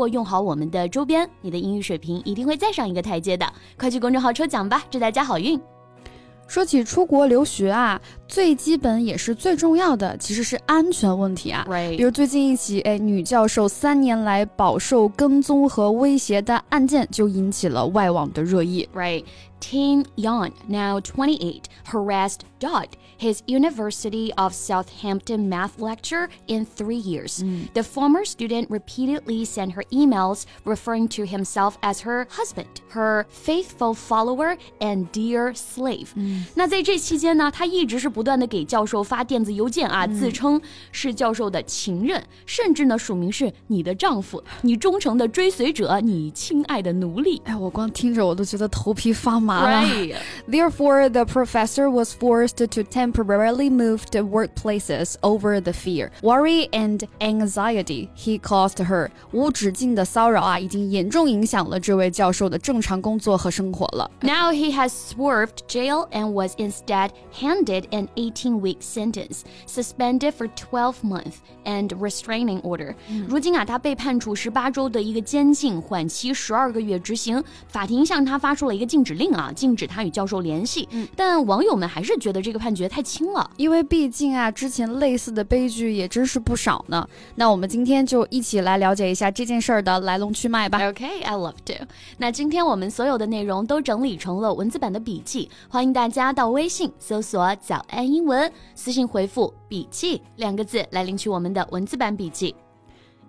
或用好我们的周边，你的英语水平一定会再上一个台阶的。快去公众号抽奖吧，祝大家好运！说起出国留学啊，最基本也是最重要的，其实是安全问题啊。Right. 比如最近一起，哎，女教授三年来饱受跟踪和威胁的案件，就引起了外网的热议。Right. Ting Yang, now 28, harassed Dodd, his University of Southampton math lecturer, in three years. Mm. The former student repeatedly sent her emails referring to himself as her husband, her faithful follower, and dear slave. Mm. 断的给教授发电子邮件啊，自称是教授的情人，甚至呢署名是你的丈夫，你忠诚的追随者，你亲爱的奴隶。哎，我光听着我都觉得头皮发麻。Right. Therefore, the professor was forced to temporarily move to workplaces over the fear, worry, and anxiety he caused her. 无止境的骚扰啊，已经严重影响了这位教授的正常工作和生活了。Now he has swerved jail and was instead handed an 18-week sentence, suspended for 12 months, and restraining order. 如今啊，他被判处十八周的一个监禁，缓期十二个月执行。法庭向他发出了一个禁止令。啊，禁止他与教授联系。嗯，但网友们还是觉得这个判决太轻了，因为毕竟啊，之前类似的悲剧也真是不少呢。那我们今天就一起来了解一下这件事儿的来龙去脉吧。OK，I love to。那今天我们所有的内容都整理成了文字版的笔记，欢迎大家到微信搜索“早安英文”，私信回复“笔记”两个字来领取我们的文字版笔记。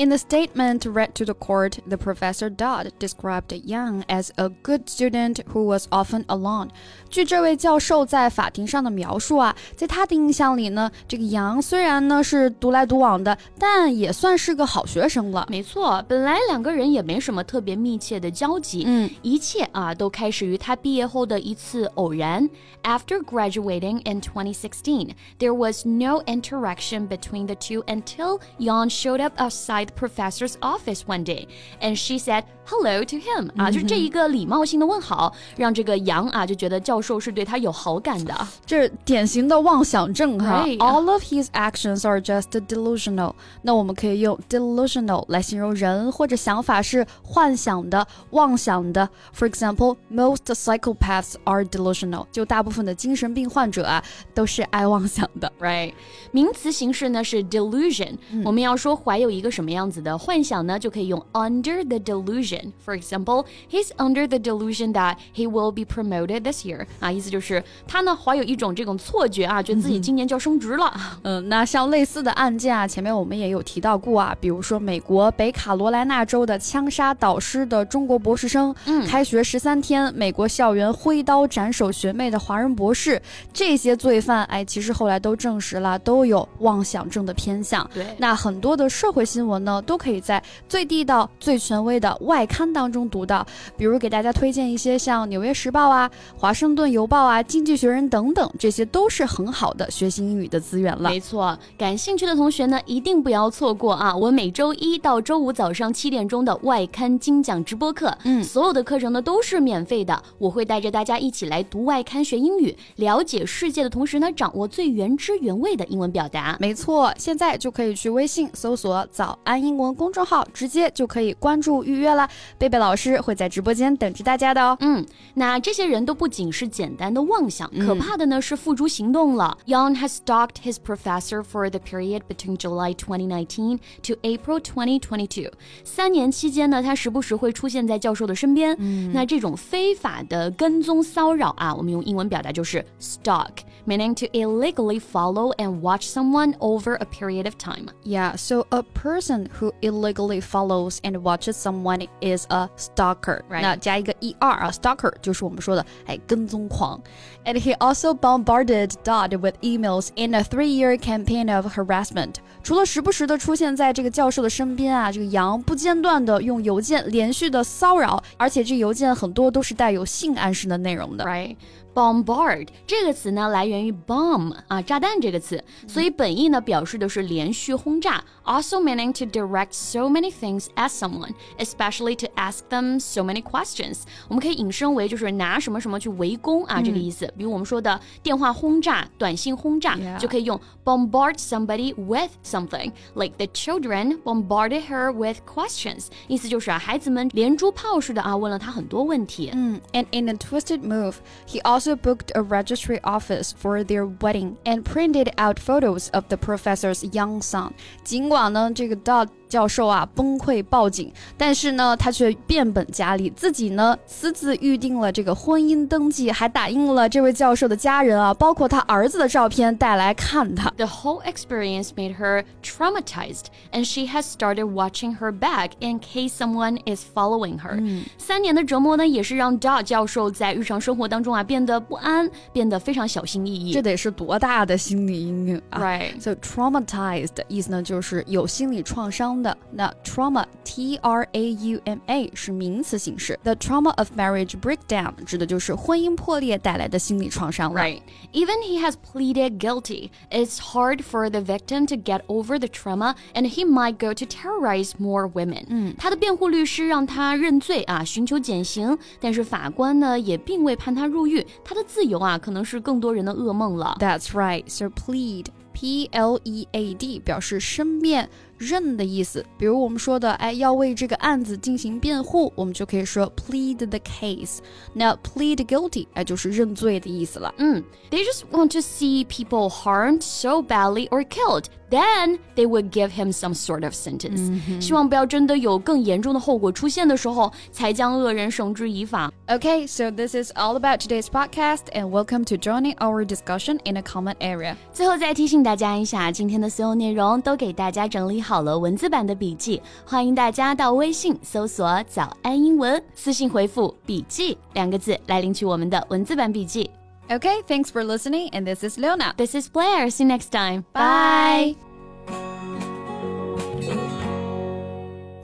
In the statement read to the court, the professor Dodd described Young as a good student who was often alone. 据这位教授在法庭上的描述啊，在他的印象里呢，这个杨虽然呢是独来独往的，但也算是个好学生了。没错，本来两个人也没什么特别密切的交集，嗯，一切啊都开始于他毕业后的一次偶然。After graduating in 2016, there was no interaction between the two until Yang showed up outside the professor's office one day, and she said hello to him 啊，就是这一个礼貌性的问好，让这个杨啊就觉得教授是对他有好感的。这典型的妄想症哈。All of his actions are just delusional。那我们可以用 delusional 来形容人或者想法是幻想的、妄想的。For example, most psychopaths are delusional。就大部分的精神病患者啊都是爱妄想的。Right。名词形式呢是 delusion。我们要说怀有一个什么样子的幻想呢，就可以用 under the delusion。For example, he's under the delusion that he will be promoted this year。啊，意思就是他呢怀有一种这种错觉啊，觉得自己今年就要升职了。嗯，那像类似的案件啊，前面我们也有提到过啊，比如说美国北卡罗来纳州的枪杀导师的中国博士生，嗯，开学十三天，美国校园挥刀斩首学妹的华人博士，这些罪犯，哎，其实后来都证实了，都有妄想症的偏向。对，那很多的社会新闻。呢，都可以在最地道、最权威的外刊当中读到。比如给大家推荐一些像《纽约时报》啊、《华盛顿邮报》啊、《经济学人》等等，这些都是很好的学习英语的资源了。没错，感兴趣的同学呢，一定不要错过啊！我每周一到周五早上七点钟的外刊精讲直播课，嗯，所有的课程呢都是免费的。我会带着大家一起来读外刊学英语，了解世界的同时呢，掌握最原汁原味的英文表达。没错，现在就可以去微信搜索“早安”。英文公众号直接就可以关注预约了，贝贝老师会在直播间等着大家的哦。嗯，那这些人都不仅是简单的妄想，可怕的呢是付诸行动了。Young has stalked his professor for the period between July 2019 to April 2022。三年期间呢，他时不时会出现在教授的身边。嗯，那这种非法的跟踪骚扰啊，我们用英文表达就是 stalk，meaning to illegally follow and watch someone over a period of time. Yeah, so a person who illegally follows and watches someone is a stalker。那加一个 er 啊，stalker 就是我们说的哎跟踪狂。And he also bombarded Dodd with emails in a three-year campaign of harassment。除了时不时的出现在这个教授的身边啊，这个杨不间断的用邮件连续的骚扰，而且这邮件很多都是带有性暗示的内容的。Right。Bombard 这个词呢，来源于 bomb 啊，炸弹这个词，所以本意呢表示的是连续轰炸，also meaning to direct so many things at someone, especially to ask them so many questions。我们可以引申为就是拿什么什么去围攻啊，这个意思。比如我们说的电话轰炸、短信轰炸，就可以用 bombard somebody with something, like the children bombarded her with questions。意思就是啊，孩子们连珠炮似的啊，问了他很多问题。嗯，and in a twisted move, he also also booked a registry office for their wedding and printed out photos of the professor's young son. 尽管呢，这个 Dodd 教授啊崩溃报警，但是呢，他却变本加厉，自己呢私自预定了这个婚姻登记，还打印了这位教授的家人啊，包括他儿子的照片带来看他。The whole experience made her traumatized, and she has started watching her back in case someone is following her. 三年的折磨呢，也是让 Dodd 教授在日常生活当中啊变得不安，变得非常小心翼翼。这得是多大的心理阴影啊！Right. So traumatized 意思呢，就是有心理创伤。的。那 trauma T R A U M A 是名词形式，the trauma of marriage breakdown 指的就是婚姻破裂带来的心理创伤了。Right. Even he has pleaded guilty. It's hard for the victim to get over the trauma, and he might go to terrorize more women. 嗯，他的辩护律师让他认罪啊，寻求减刑，但是法官呢也并未判他入狱，他的自由啊可能是更多人的噩梦了。That's right. So plead. P L E A D 表示申辩、 认的意思。比如我们说的，哎，要为这个案子进行辩护，我们就可以说 plead the case。那 plead guilty，哎，就是认罪的意思了。嗯，They just want to see people harmed so badly or killed. Then they would give him some sort of sentence. Mm-hmm. 希望不要真的有更严重的后果出现的时候，才将恶人绳之以法。Okay, so this is all about today's podcast, and welcome to joining our discussion in a comment area. 最后再提醒大家一下，今天的所有内容都给大家整理 好了文字版的笔记，欢迎大家到微信搜索“早安英文”，私信回复“笔记”两个字来领取我们的文字版笔记。Okay, thanks for listening, and this is Leona. This is Blair. See you next time. Bye.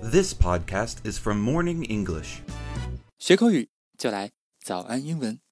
This podcast is from Morning English. 学口语就来早安英文。